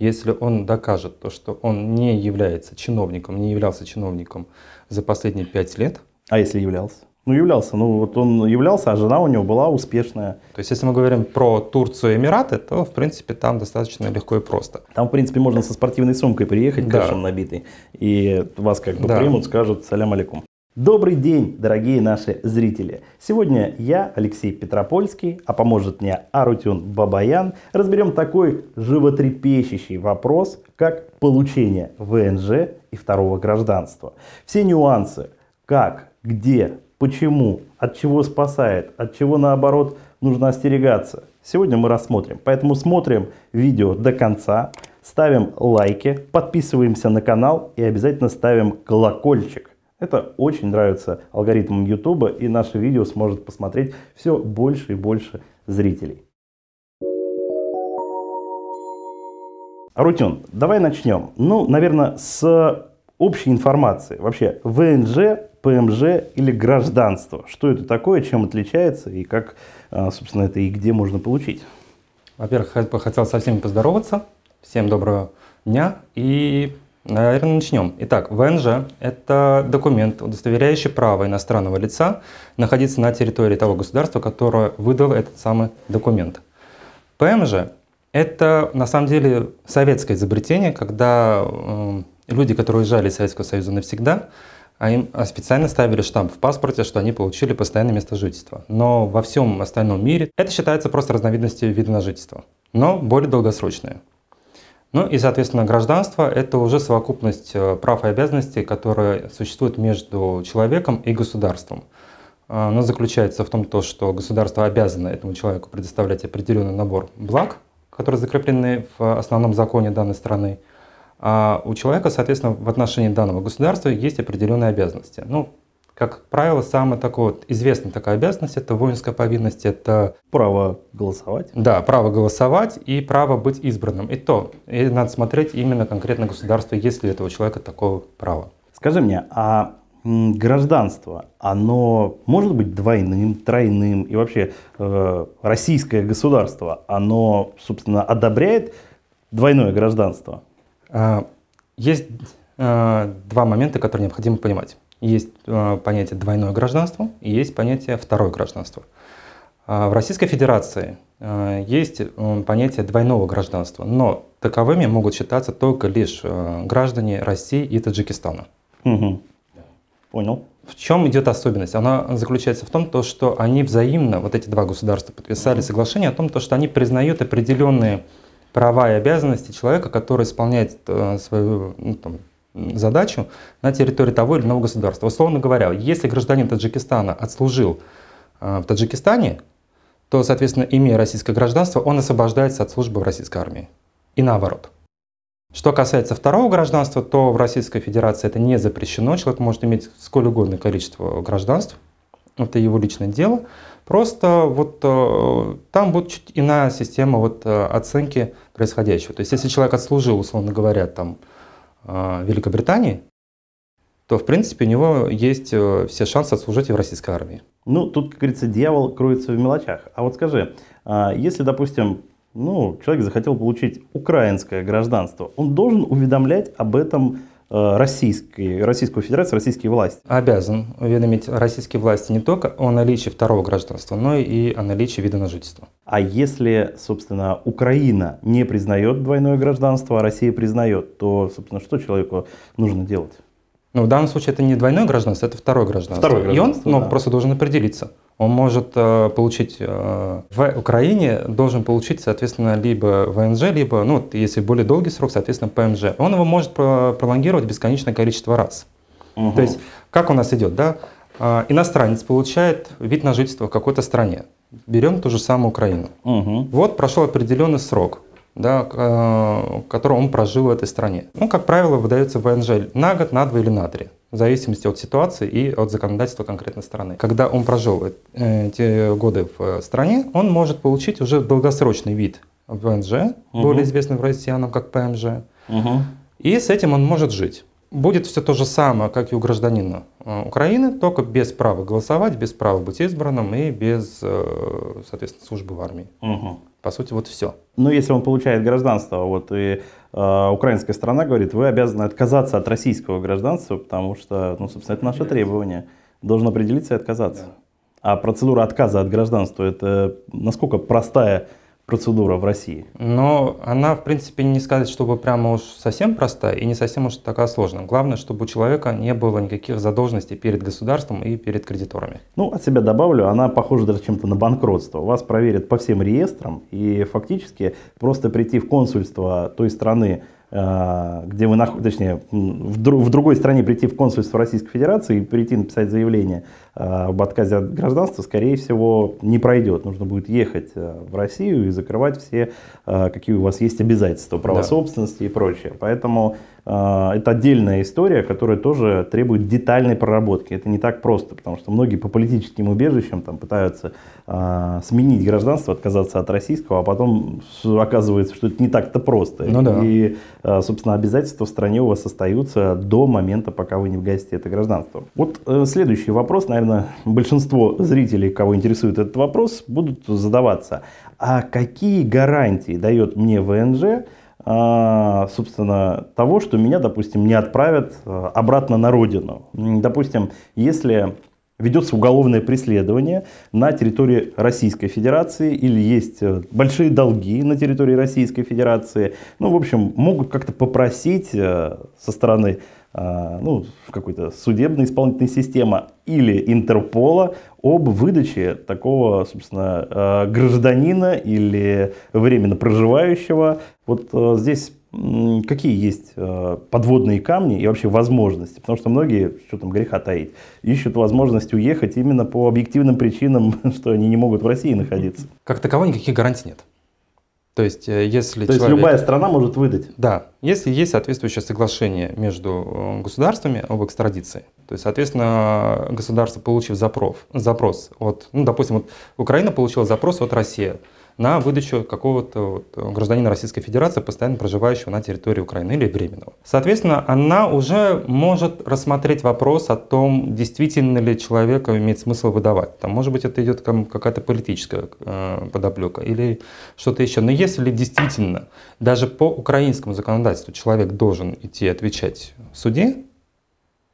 если он докажет то, что он не является чиновником, не являлся чиновником за последние пять лет. А если являлся? Ну, являлся. Ну, вот он являлся, а жена у него была успешная. То есть, если мы говорим про Турцию и Эмираты, то, в принципе, там достаточно легко и просто. Там, в принципе, можно со спортивной сумкой приехать, да. кэшем набитый, и вас как бы да. примут, скажут «Салям алейкум». Добрый день, дорогие наши зрители! Сегодня я, Алексей Петропольский, а поможет мне Арутюн Бабаян, разберем такой животрепещущий вопрос, как получение ВНЖ и второго гражданства. Все нюансы, как, где, почему, от чего спасает, от чего наоборот нужно остерегаться. Сегодня мы рассмотрим. Поэтому смотрим видео до конца, ставим лайки, подписываемся на канал и обязательно ставим колокольчик. Это очень нравится алгоритмам YouTube и наше видео сможет посмотреть все больше и больше зрителей. Рутюн, давай начнем. Ну, наверное, с общей информации. Вообще, ВНЖ ПМЖ или гражданство? Что это такое, чем отличается и как, а, собственно, это и где можно получить? Во-первых, хотел со всеми поздороваться. Всем доброго дня и, наверное, начнем. Итак, ВНЖ – это документ, удостоверяющий право иностранного лица находиться на территории того государства, которое выдало этот самый документ. ПМЖ – это, на самом деле, советское изобретение, когда э, люди, которые уезжали из Советского Союза навсегда, а им а специально ставили штамп в паспорте, что они получили постоянное место жительства. Но во всем остальном мире это считается просто разновидностью вида на жительство, но более долгосрочное. Ну и, соответственно, гражданство – это уже совокупность э, прав и обязанностей, которые существуют между человеком и государством. А, оно заключается в том, то, что государство обязано этому человеку предоставлять определенный набор благ, которые закреплены в основном законе данной страны – а у человека, соответственно, в отношении данного государства есть определенные обязанности. Ну, как правило, самая такая вот известная такая обязанность – это воинская повинность, это… Право голосовать. Да, право голосовать и право быть избранным. И то, и надо смотреть именно конкретно государство, есть ли у этого человека такое право. Скажи мне, а гражданство, оно может быть двойным, тройным, и вообще э, российское государство, оно, собственно, одобряет двойное гражданство? А, есть а, два момента, которые необходимо понимать. Есть а, понятие двойное гражданство и есть понятие второе гражданство. В Российской Федерации есть понятие двойного гражданства, но таковыми могут считаться только лишь граждане России и Таджикистана. Угу. Понял. В чем идет особенность? Она заключается в том, то, что они взаимно, вот эти два государства, подписали соглашение о том, то, что они признают определенные права и обязанности человека, который исполняет э, свою ну, там, задачу на территории того или иного государства. Условно говоря, если гражданин Таджикистана отслужил э, в Таджикистане, то, соответственно, имея российское гражданство, он освобождается от службы в российской армии. И наоборот. Что касается второго гражданства, то в Российской Федерации это не запрещено. Человек может иметь сколь угодное количество гражданств. Это его личное дело. Просто вот э, там будет чуть иная система вот, э, оценки происходящего. То есть если человек отслужил, условно говоря, там, Великобритании, то, в принципе, у него есть все шансы отслужить и в российской армии. Ну, тут, как говорится, дьявол кроется в мелочах. А вот скажи, а если, допустим, ну, человек захотел получить украинское гражданство, он должен уведомлять об этом Э, российской, Российскую Федерацию, российские власти? Обязан уведомить российские власти не только о наличии второго гражданства, но и о наличии вида на жительство. А если, собственно, Украина не признает двойное гражданство, а Россия признает, то, собственно, что человеку нужно делать? Ну, в данном случае это не двойное гражданство, это второе гражданство. Второе гражданство И он ну, да. просто должен определиться. Он может э, получить э, в Украине, должен получить, соответственно, либо ВНЖ, либо, ну, если более долгий срок, соответственно, ПМЖ. Он его может пролонгировать бесконечное количество раз. Угу. То есть, как у нас идет, да? Э, иностранец получает вид на жительство в какой-то стране. Берем ту же самую Украину. Угу. Вот прошел определенный срок да, э, который он прожил в этой стране. Ну, как правило, выдается ВНЖ на год, на два или на три, в зависимости от ситуации и от законодательства конкретной страны. Когда он прожил э, эти годы в стране, он может получить уже долгосрочный вид ВНЖ, угу. более известный в россиянам как ПМЖ, угу. и с этим он может жить. Будет все то же самое, как и у гражданина э, Украины, только без права голосовать, без права быть избранным и без, соответственно, службы в армии. Угу. По сути, вот все. Но если он получает гражданство, вот и э, украинская сторона говорит, вы обязаны отказаться от российского гражданства, потому что, ну, собственно, это наше требование. Должен определиться и отказаться. Да. А процедура отказа от гражданства, это насколько простая процедура в России? Но она, в принципе, не сказать, чтобы прямо уж совсем простая и не совсем уж такая сложная. Главное, чтобы у человека не было никаких задолженностей перед государством и перед кредиторами. Ну, от себя добавлю, она похожа даже чем-то на банкротство. Вас проверят по всем реестрам и фактически просто прийти в консульство той страны, где вы находитесь, точнее, в, друг, в другой стране прийти в консульство Российской Федерации и прийти написать заявление э, об отказе от гражданства, скорее всего, не пройдет. Нужно будет ехать э, в Россию и закрывать все, какие у вас есть обязательства, права да. собственности и прочее. Поэтому а, это отдельная история, которая тоже требует детальной проработки. Это не так просто, потому что многие по политическим убежищам там, пытаются а, сменить гражданство, отказаться от российского, а потом оказывается, что это не так-то просто. Ну, да. И, а, собственно, обязательства в стране у вас остаются до момента, пока вы не вгасите это гражданство. Вот э, следующий вопрос, наверное, большинство зрителей, кого интересует этот вопрос, будут задаваться. А какие гарантии дает мне ВНЖ, а, собственно, того, что меня, допустим, не отправят а, обратно на родину. Допустим, если ведется уголовное преследование на территории Российской Федерации или есть э, большие долги на территории Российской Федерации, ну, в общем, могут как-то попросить э, со стороны а, ну, какой-то судебной исполнительной системы или Интерпола об выдаче такого, собственно, а, гражданина или временно проживающего. Вот а, здесь какие есть подводные камни и вообще возможности? Потому что многие, что там греха таить, ищут возможность уехать именно по объективным причинам, что они не могут в России находиться. Как таковой никаких гарантий нет. То есть, э, если То человек... есть любая страна может выдать? Да, если есть соответствующее соглашение между э, государствами об экстрадиции. То есть, соответственно, государство, получив запрос, запрос от, ну, допустим, вот Украина получила запрос от России на выдачу какого-то вот гражданина Российской Федерации, постоянно проживающего на территории Украины или временного. Соответственно, она уже может рассмотреть вопрос о том, действительно ли человека имеет смысл выдавать. Там, может быть, это идет какая-то политическая э, подоплека или что-то еще. Но если действительно даже по украинскому законодательству человек должен идти отвечать в суде,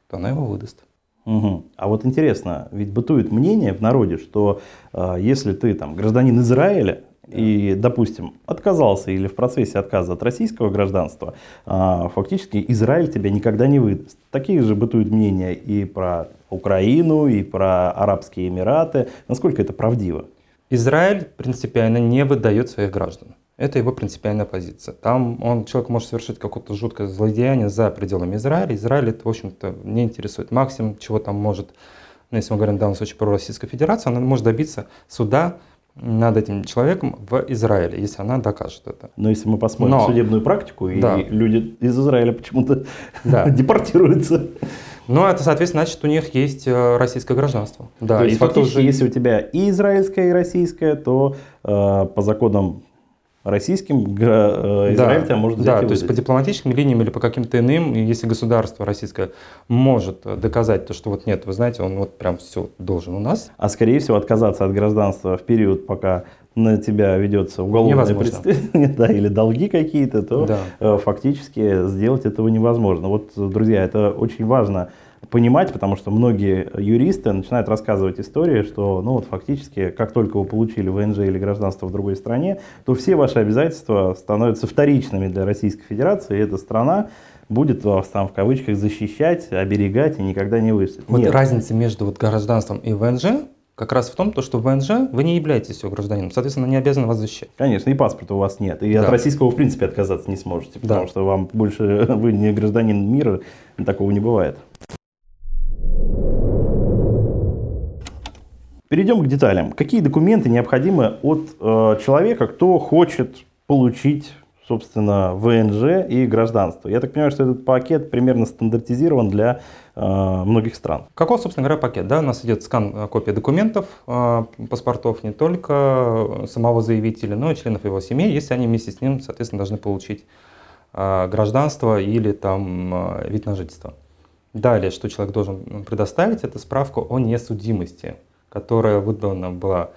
то она его выдаст. Угу. А вот интересно, ведь бытует мнение в народе, что э, если ты там гражданин Израиля, и, допустим, отказался или в процессе отказа от российского гражданства, а, фактически Израиль тебя никогда не выдаст. Такие же бытуют мнения и про Украину, и про Арабские Эмираты. Насколько это правдиво? Израиль принципиально не выдает своих граждан. Это его принципиальная позиция. Там он, человек может совершить какое-то жуткое злодеяние за пределами Израиля. Израиль это, в общем-то, не интересует. Максимум, чего там может, ну, если мы говорим в данном случае про Российскую Федерацию, она может добиться суда над этим человеком в Израиле, если она докажет это. Но если мы посмотрим Но, судебную практику, и да. люди из Израиля почему-то да. депортируются. Ну, это, соответственно, значит, у них есть э, российское гражданство. Да, То есть, и фактически, уже... если у тебя и израильское, и российское, то э, по законам российским э, Израиль да, тебя может Да, то есть по дипломатическим линиям или по каким-то иным, если государство российское может доказать то, что вот нет, вы знаете, он вот прям все должен у нас. А скорее всего отказаться от гражданства в период, пока на тебя ведется уголовное преследование, да, или долги какие-то, то да. Э, фактически сделать этого невозможно. Вот, друзья, это очень важно понимать, потому что многие юристы начинают рассказывать истории, что ну вот фактически, как только вы получили ВНЖ или гражданство в другой стране, то все ваши обязательства становятся вторичными для Российской Федерации, и эта страна будет вас там в кавычках защищать, оберегать и никогда не выставит. Вот Нет. разница между вот гражданством и ВНЖ как раз в том, то, что в ВНЖ вы не являетесь его гражданином, соответственно, не обязаны вас защищать. Конечно, и паспорта у вас нет, и да. от российского в принципе отказаться не сможете, потому да. что вам больше, вы не гражданин мира, такого не бывает. Перейдем к деталям. Какие документы необходимы от э, человека, кто хочет получить, собственно, ВНЖ и гражданство? Я так понимаю, что этот пакет примерно стандартизирован для э, многих стран. Какой, собственно говоря, пакет? Да, у нас идет скан э, копии документов, э, паспортов не только самого заявителя, но и членов его семьи, если они вместе с ним, соответственно, должны получить э, гражданство или там э, вид на жительство. Далее, что человек должен предоставить, это справку о несудимости которая выдана была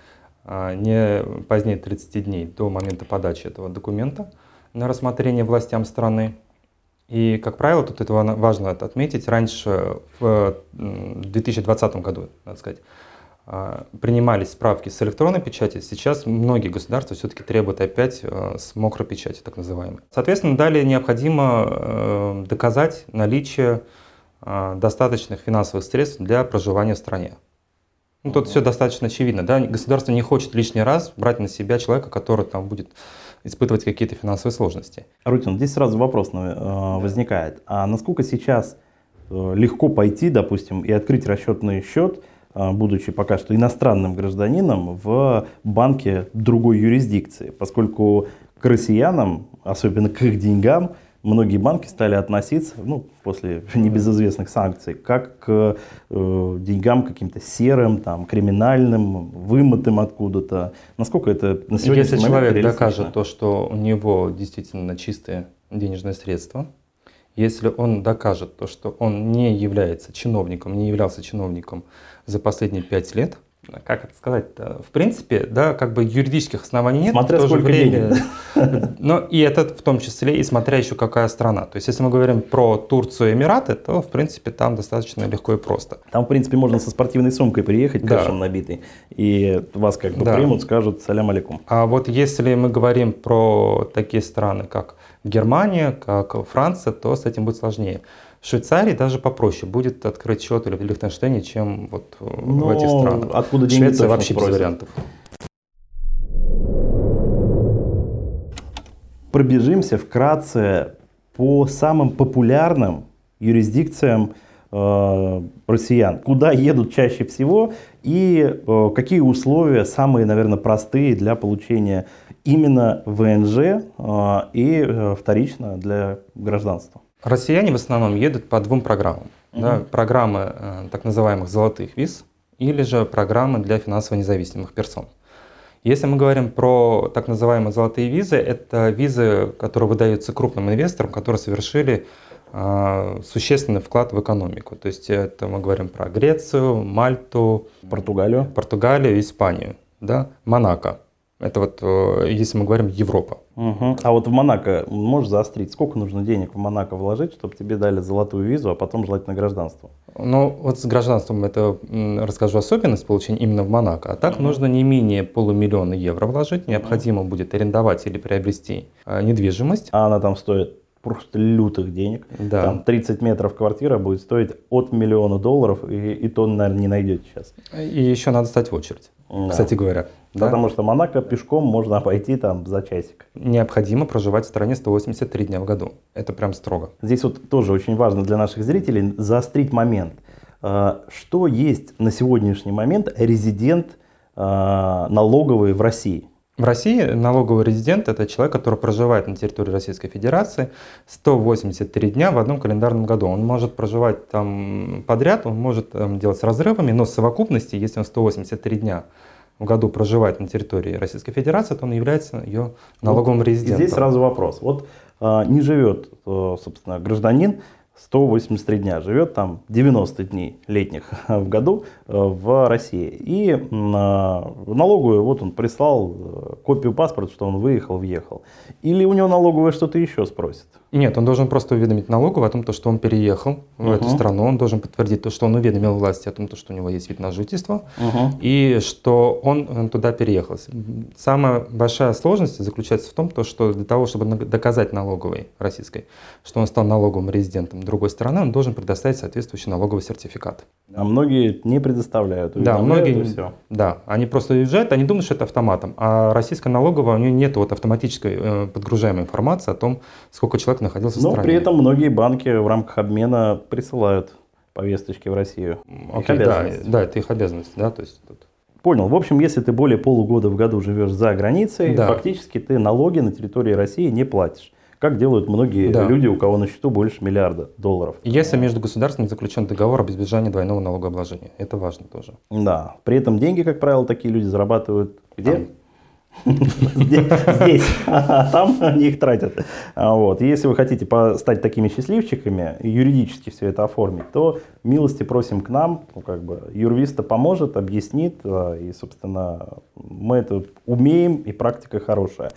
а, не позднее 30 дней до момента подачи этого документа на рассмотрение властям страны. И, как правило, тут это важно отметить, раньше, в 2020 году, надо сказать, а, принимались справки с электронной печати, сейчас многие государства все-таки требуют опять а, с мокрой печати, так называемой. Соответственно, далее необходимо э, доказать наличие достаточных финансовых средств для проживания в стране. Ну, тут все достаточно очевидно. Да? Государство не хочет лишний раз брать на себя человека, который там будет испытывать какие-то финансовые сложности. Рутин, здесь сразу вопрос э, возникает. А насколько сейчас э, легко пойти, допустим, и открыть расчетный счет, э, будучи пока что иностранным гражданином, в банке другой юрисдикции, поскольку к россиянам, особенно к их деньгам, многие банки стали относиться, ну, после небезызвестных санкций, как к э, деньгам каким-то серым, там, криминальным, вымытым откуда-то. Насколько это на сегодня Если человек докажет то, что у него действительно чистые денежные средства, если он докажет то, что он не является чиновником, не являлся чиновником за последние пять лет – как это сказать-то, в принципе, да, как бы юридических оснований нет. Смотря сколько время, денег. Но и это в том числе, и смотря еще какая страна. То есть, если мы говорим про Турцию и Эмираты, то, в принципе, там достаточно легко и просто. Там, в принципе, можно со спортивной сумкой приехать, да. кэшем набитый, и вас как бы да. примут, скажут «салям алейкум». А вот если мы говорим про такие страны, как Германия, как Франция, то с этим будет сложнее. В Швейцарии даже попроще будет открыть счет или в Лихтенштейне, чем вот Но в этих странах. Откуда деньги Швеция вообще спросят. без вариантов. Пробежимся вкратце по самым популярным юрисдикциям э, россиян. Куда едут чаще всего и э, какие условия самые, наверное, простые для получения именно ВНЖ э, и э, вторично для гражданства. Россияне в основном едут по двум программам. Угу. Да, программы э, так называемых золотых виз или же программы для финансово независимых персон. Если мы говорим про так называемые золотые визы, это визы, которые выдаются крупным инвесторам, которые совершили э, существенный вклад в экономику. То есть это мы говорим про Грецию, Мальту, Португалию, Португалию, Испанию, да, Монако. Это вот, э, если мы говорим Европа. Угу. А вот в Монако можешь заострить? Сколько нужно денег в Монако вложить, чтобы тебе дали золотую визу, а потом желательно гражданство? Ну, вот с гражданством это расскажу особенность получения именно в Монако. А так угу. нужно не менее полумиллиона евро вложить. Необходимо угу. будет арендовать или приобрести э, недвижимость. А она там стоит просто лютых денег. Да. Там 30 метров квартира будет стоить от миллиона долларов, и, и то, наверное, не найдете сейчас. И еще надо стать в очередь, да. кстати говоря. Да? Потому что Монако пешком можно обойти там за часик. Необходимо проживать в стране 183 дня в году. Это прям строго. Здесь вот тоже очень важно для наших зрителей заострить момент. А, что есть на сегодняшний момент резидент а, налоговый в России? В России налоговый резидент – это человек, который проживает на территории Российской Федерации 183 дня в одном календарном году. Он может проживать там подряд, он может там, делать с разрывами, но в совокупности, если он 183 дня в году проживает на территории Российской Федерации, то он является ее налоговым резидентом. Здесь сразу вопрос. Вот а, не живет, а, собственно, гражданин 183 дня, живет там 90 дней летних в году э, в России. И в налоговую вот он прислал э, копию паспорта, что он выехал, въехал. Или у него налоговая что-то еще спросит? Нет, он должен просто уведомить налоговую о том, что он переехал в uh-huh. эту страну, он должен подтвердить то, что он уведомил власти о том, что у него есть вид на жительство, uh-huh. и что он туда переехал. Самая большая сложность заключается в том, что для того, чтобы доказать налоговой российской, что он стал налоговым резидентом другой страны, он должен предоставить соответствующий налоговый сертификат. А многие не предоставляют. Да, многие. Все. Да, они просто уезжают, они думают, что это автоматом, а российская налоговая у нее нет вот автоматической э, подгружаемой информации о том, сколько человек человек находился Но в стране. при этом многие банки в рамках обмена присылают повесточки в Россию. Окей, да, да, это их обязанность, да, то есть тут. Понял. В общем, если ты более полугода в году живешь за границей, да. фактически ты налоги на территории России не платишь. Как делают многие да. люди, у кого на счету больше миллиарда долларов. Если между государствами заключен договор об избежании двойного налогообложения. Это важно тоже. Да. При этом деньги, как правило, такие люди зарабатывают где? Там, здесь, а там они их тратят. А вот. Если вы хотите стать такими счастливчиками, юридически все это оформить, то милости просим к нам, ну, как бы юрвиста поможет, объяснит, а, и, собственно, мы это умеем, и практика хорошая.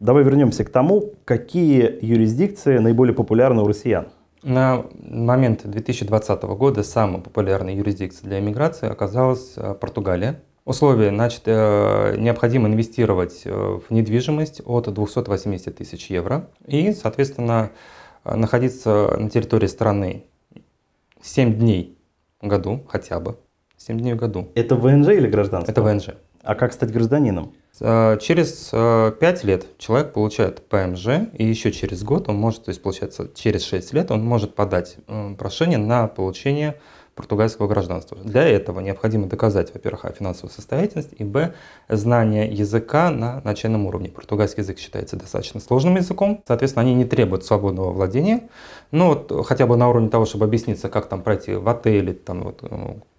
Давай вернемся к тому, какие юрисдикции наиболее популярны у россиян. На момент 2020 года самой популярной юрисдикцией для иммиграции оказалась э, Португалия. Условия, значит, э, необходимо инвестировать э, в недвижимость от 280 тысяч евро и, соответственно, находиться на территории страны 7 дней в году хотя бы. 7 дней в году. Это ВНЖ или гражданство? Это ВНЖ. А как стать гражданином? Э, через 5 э, лет человек получает ПМЖ, и еще через год он может, то есть получается через 6 лет он может подать э, прошение на получение португальского гражданства. Для этого необходимо доказать, во-первых, о финансовой состоятельности, и, б, знание языка на начальном уровне. Португальский язык считается достаточно сложным языком, соответственно, они не требуют свободного владения, но вот хотя бы на уровне того, чтобы объясниться, как там пройти в отеле, там, вот,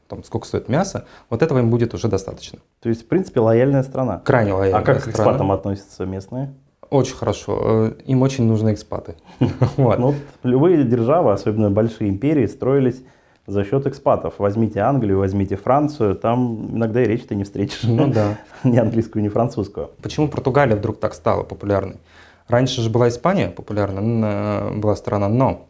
там, сколько стоит мясо, вот этого им будет уже достаточно. То есть, в принципе, лояльная страна. Крайне лояльная А как страна. к экспатам относятся местные? Очень хорошо. Э, им очень нужны экспаты. Ну, любые державы, особенно большие империи, строились за счет экспатов. Возьмите Англию, возьмите Францию, там иногда и речь ты не встретишь. Ну да. ни английскую, ни французскую. Почему Португалия вдруг так стала популярной? Раньше же была Испания популярна, была страна, но э,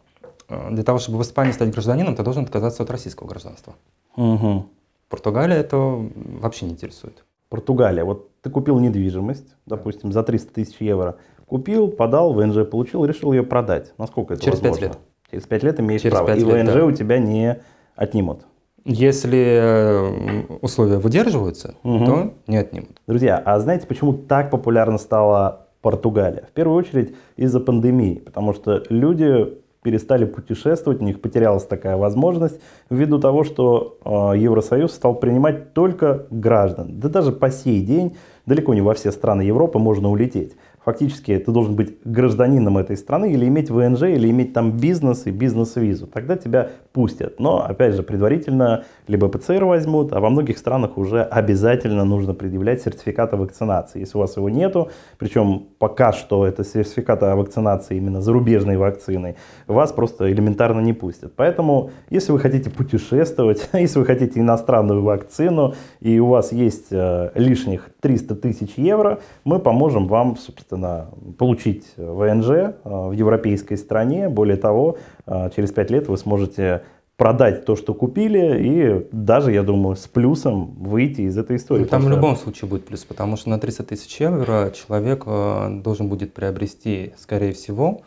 для того, чтобы в Испании стать гражданином, ты должен отказаться от российского гражданства. Угу. Португалия это вообще не интересует. Португалия. Вот ты купил недвижимость, допустим, за 300 тысяч евро. Купил, подал, ВНЖ получил, решил ее продать. Насколько это Через возможно? 5 лет. Через 5 лет имеешь Через право. И лет, ВНЖ да. у тебя не отнимут. Если э, условия выдерживаются, угу. то не отнимут. Друзья, а знаете, почему так популярна стала Португалия? В первую очередь из-за пандемии, потому что люди перестали путешествовать, у них потерялась такая возможность ввиду того, что э, Евросоюз стал принимать только граждан. Да даже по сей день далеко не во все страны Европы можно улететь фактически ты должен быть гражданином этой страны или иметь ВНЖ, или иметь там бизнес и бизнес-визу. Тогда тебя пустят. Но, опять же, предварительно либо ПЦР возьмут, а во многих странах уже обязательно нужно предъявлять сертификат о вакцинации. Если у вас его нету, причем пока что это сертификат о вакцинации именно зарубежной вакцины, вас просто элементарно не пустят. Поэтому, если вы хотите путешествовать, если вы хотите иностранную вакцину, и у вас есть э, лишних 300 тысяч евро, мы поможем вам, собственно, получить ВНЖ э, в европейской стране. Более того, э, через 5 лет вы сможете продать то, что купили, и даже, я думаю, с плюсом выйти из этой истории. Ну, там в любом случае будет плюс, потому что на 300 тысяч евро человек э, должен будет приобрести, скорее всего,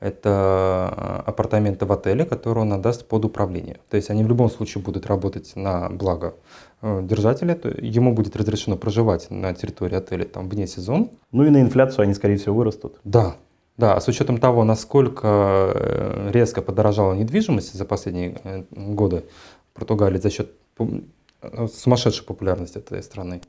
это апартаменты в отеле, которые он отдаст под управление. То есть они в любом случае будут работать на благо Э, держателя, то ему будет разрешено проживать на территории отеля там вне сезон. Ну и на инфляцию они, скорее всего, вырастут. Да, да, с учетом того, насколько э, резко подорожала недвижимость за последние э, годы в Португалии за счет сумасшедшей популярности этой страны.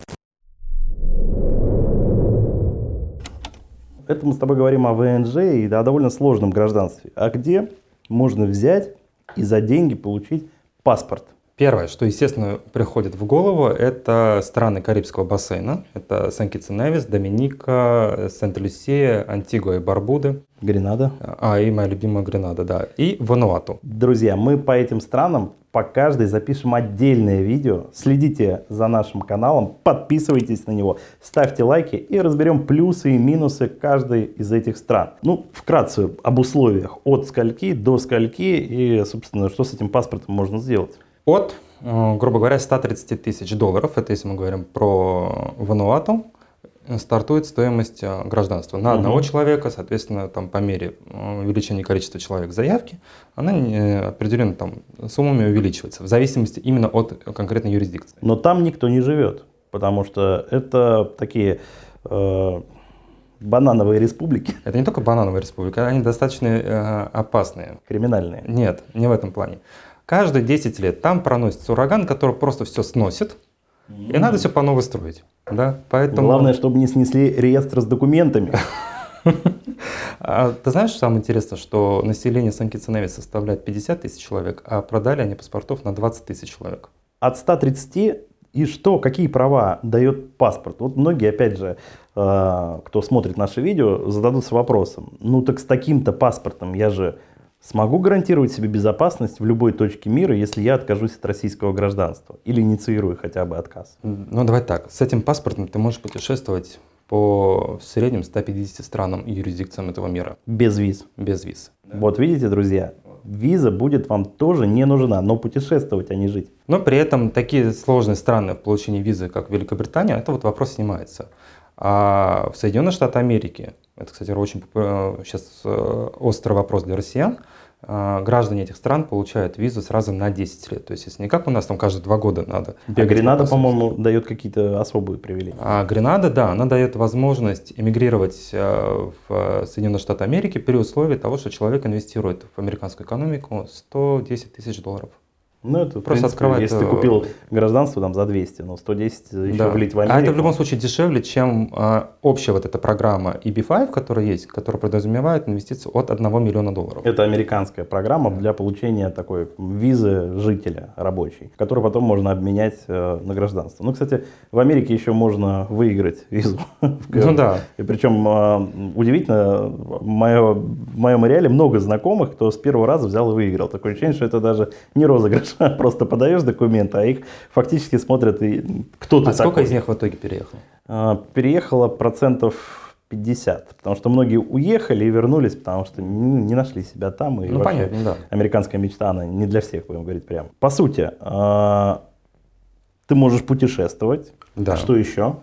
Это мы с тобой говорим о ВНЖ и о довольно сложном гражданстве. А где можно взять и за деньги получить паспорт? Первое, что, естественно, приходит в голову, это страны Карибского бассейна. Это Сан-Китс-Невис, Доминика, Сент-Люсия, Антигуа и Барбуды. Гренада. А, и моя любимая Гренада, да. И Вануату. Друзья, мы по этим странам по каждой запишем отдельное видео. Следите за нашим каналом, подписывайтесь на него, ставьте лайки и разберем плюсы и минусы каждой из этих стран. Ну, вкратце об условиях от скольки до скольки и, собственно, что с этим паспортом можно сделать от, грубо говоря, 130 тысяч долларов, это если мы говорим про Вануату, стартует стоимость гражданства на одного угу. человека, соответственно, там по мере увеличения количества человек заявки, она определенно там суммами увеличивается, в зависимости именно от конкретной юрисдикции. Но там никто не живет, потому что это такие э, банановые республики. Это не только банановые республики, они достаточно э, опасные. Криминальные. Нет, не в этом плане. Каждые 10 лет там проносится ураган, который просто все сносит, mm-hmm. и надо все по новой строить. Да? Поэтому... Главное, чтобы не снесли реестр с документами. А, ты знаешь, самое интересное, что население Сан-Китсеневи составляет 50 тысяч человек, а продали они паспортов на 20 тысяч человек. От 130 И что, какие права дает паспорт? Вот многие, опять же, э, кто смотрит наши видео, зададутся вопросом. Ну так с таким-то паспортом я же смогу гарантировать себе безопасность в любой точке мира, если я откажусь от российского гражданства или инициирую хотя бы отказ? Ну давай так, с этим паспортом ты можешь путешествовать по в среднем 150 странам и юрисдикциям этого мира. Без виз? Без виз. Да. Вот видите, друзья, виза будет вам тоже не нужна, но путешествовать, а не жить. Но при этом такие сложные страны в получении визы, как Великобритания, это вот вопрос снимается. А в Соединенных Штатах Америки, это, кстати, очень сейчас э, острый вопрос для россиян, граждане этих стран получают визу сразу на 10 лет. То есть, если не как у нас там каждые два года надо. А Гренада, по-моему, дает какие-то особые привилегии. А Гренада, да, она дает возможность эмигрировать э, в Соединенные Штаты Америки при условии того, что человек инвестирует в американскую экономику 110 тысяч долларов. Ну, это, Просто принципе, открывает... Если ты э, купил гражданство там за 200, но 110 еще да. влить в Америку. А это в любом случае дешевле, чем а, общая вот эта программа EB5, которая есть, которая подразумевает инвестиции от 1 миллиона долларов. Это американская программа для получения такой визы жителя рабочей, которую потом можно обменять э, на гражданство. Ну, кстати, в Америке еще можно выиграть визу. Ну да. И причем э, удивительно, в моем реале много знакомых, кто с первого раза взял и выиграл. Такое ощущение, что это даже не розыгрыш просто подаешь документы, а их фактически смотрят, и кто ты А сколько из них в итоге переехало? А, переехало процентов 50, потому что многие уехали и вернулись, потому что не нашли себя там. И ну, понятно, да. Американская мечта, она не для всех, будем говорить прямо. По сути, а, ты можешь путешествовать. Да. А что еще?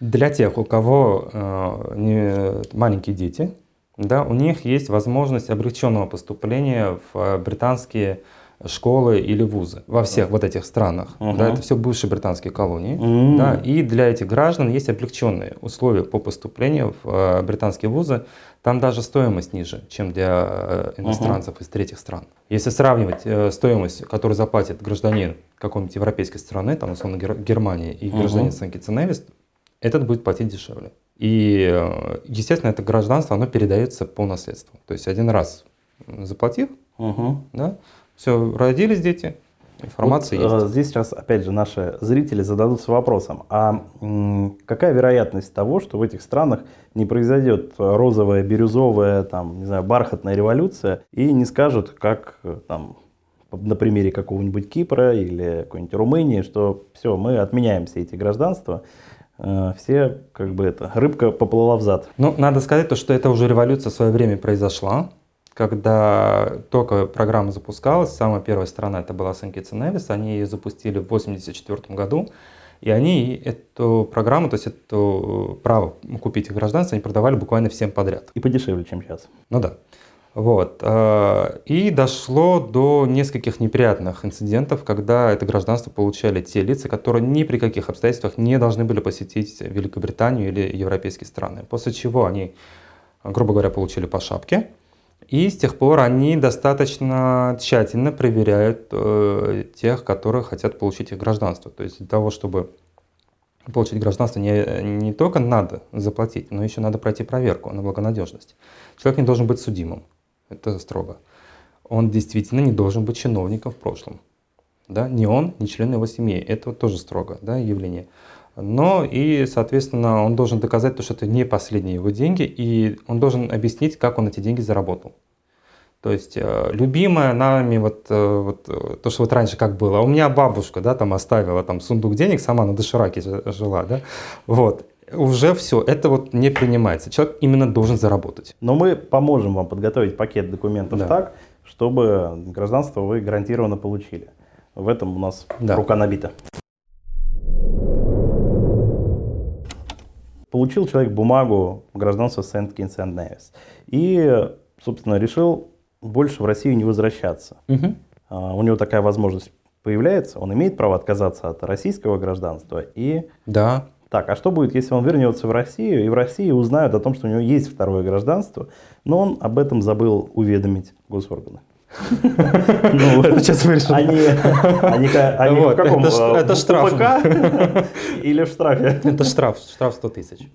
Для тех, у кого э, маленькие дети, да, у них есть возможность облегченного поступления в британские школы или вузы во всех вот этих странах. Uh-huh. Да, это все бывшие британские колонии. Uh-huh. Да, и для этих граждан есть облегченные условия по поступлению в э, британские вузы. Там даже стоимость ниже, чем для э, иностранцев uh-huh. из третьих стран. Если сравнивать э, стоимость, которую заплатит гражданин какой-нибудь европейской страны, там, условно, Германии, и гражданин uh-huh. Санкт-Ценевис, этот будет платить дешевле. И, естественно, это гражданство, оно передается по наследству. То есть один раз заплатив, uh-huh. да, все, родились дети, информация вот, есть. Здесь сейчас, опять же, наши зрители зададутся вопросом, а какая вероятность того, что в этих странах не произойдет розовая, бирюзовая, там, не знаю, бархатная революция и не скажут, как там, на примере какого-нибудь Кипра или какой-нибудь Румынии, что все, мы отменяем все эти гражданства, э, все, как бы это, рыбка поплыла в зад. Ну, надо сказать то, что эта уже революция в свое время произошла когда только программа запускалась, самая первая страна это была Сен-Китс Невис, они ее запустили в 1984 году, и они эту программу, то есть это право купить их гражданство, они продавали буквально всем подряд. И подешевле, чем сейчас. Ну да. Вот. Э, и дошло до нескольких неприятных инцидентов, когда это гражданство получали те лица, которые ни при каких обстоятельствах не должны были посетить Великобританию или европейские страны. После чего они, грубо говоря, получили по шапке, и с тех пор они достаточно тщательно проверяют э, тех, которые хотят получить их гражданство. То есть для того, чтобы получить гражданство, не, не только надо заплатить, но еще надо пройти проверку на благонадежность. Человек не должен быть судимым. Это строго. Он действительно не должен быть чиновником в прошлом. Да? Ни он, ни члены его семьи. Это тоже строго да, явление. Но и, соответственно, он должен доказать, то, что это не последние его деньги, и он должен объяснить, как он эти деньги заработал. То есть э, любимая нами вот, э, вот э, то, что вот раньше как было. У меня бабушка, да, там оставила там сундук денег, сама на дошираке жила, да, вот. Уже все, это вот не принимается. Человек именно должен заработать. Но мы поможем вам подготовить пакет документов да. так, чтобы гражданство вы гарантированно получили. В этом у нас да. рука набита. Получил человек бумагу гражданства Сент-Кинс и Невис. И, собственно, решил больше в Россию не возвращаться. Угу. А, у него такая возможность появляется, он имеет право отказаться от российского гражданства. И... Да. Так, а что будет, если он вернется в Россию, и в России узнают о том, что у него есть второе гражданство, но он об этом забыл уведомить госорганы? Ну, это сейчас вырежем. Они, они, они в каком? Это, это штраф. или в штрафе? Это штраф, штраф 100 тысяч.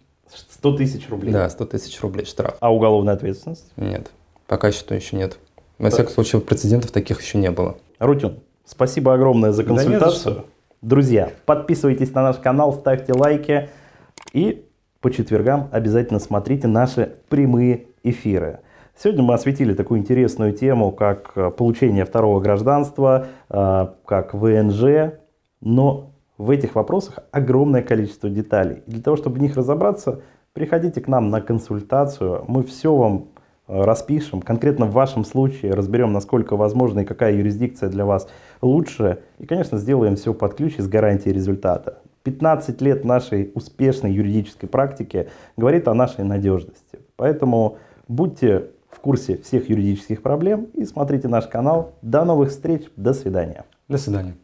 100 тысяч рублей? Да, 100 тысяч рублей штраф. А уголовная ответственность? Нет, пока что еще нет. Во всяком случае, прецедентов таких еще не было. Рутюн, спасибо огромное за консультацию. Да Друзья, подписывайтесь на наш канал, ставьте лайки и по четвергам обязательно смотрите наши прямые эфиры. Сегодня мы осветили такую интересную тему, как э, получение второго гражданства, э, как ВНЖ, но в этих вопросах огромное количество деталей. И для того, чтобы в них разобраться, приходите к нам на консультацию, мы все вам э, распишем, конкретно в вашем случае разберем, насколько возможно и какая юрисдикция для вас лучше. И, конечно, сделаем все под ключ и с гарантией результата. 15 лет нашей успешной юридической практики говорит о нашей надежности. Поэтому будьте в курсе всех юридических проблем и смотрите наш канал. До новых встреч, до свидания. До свидания.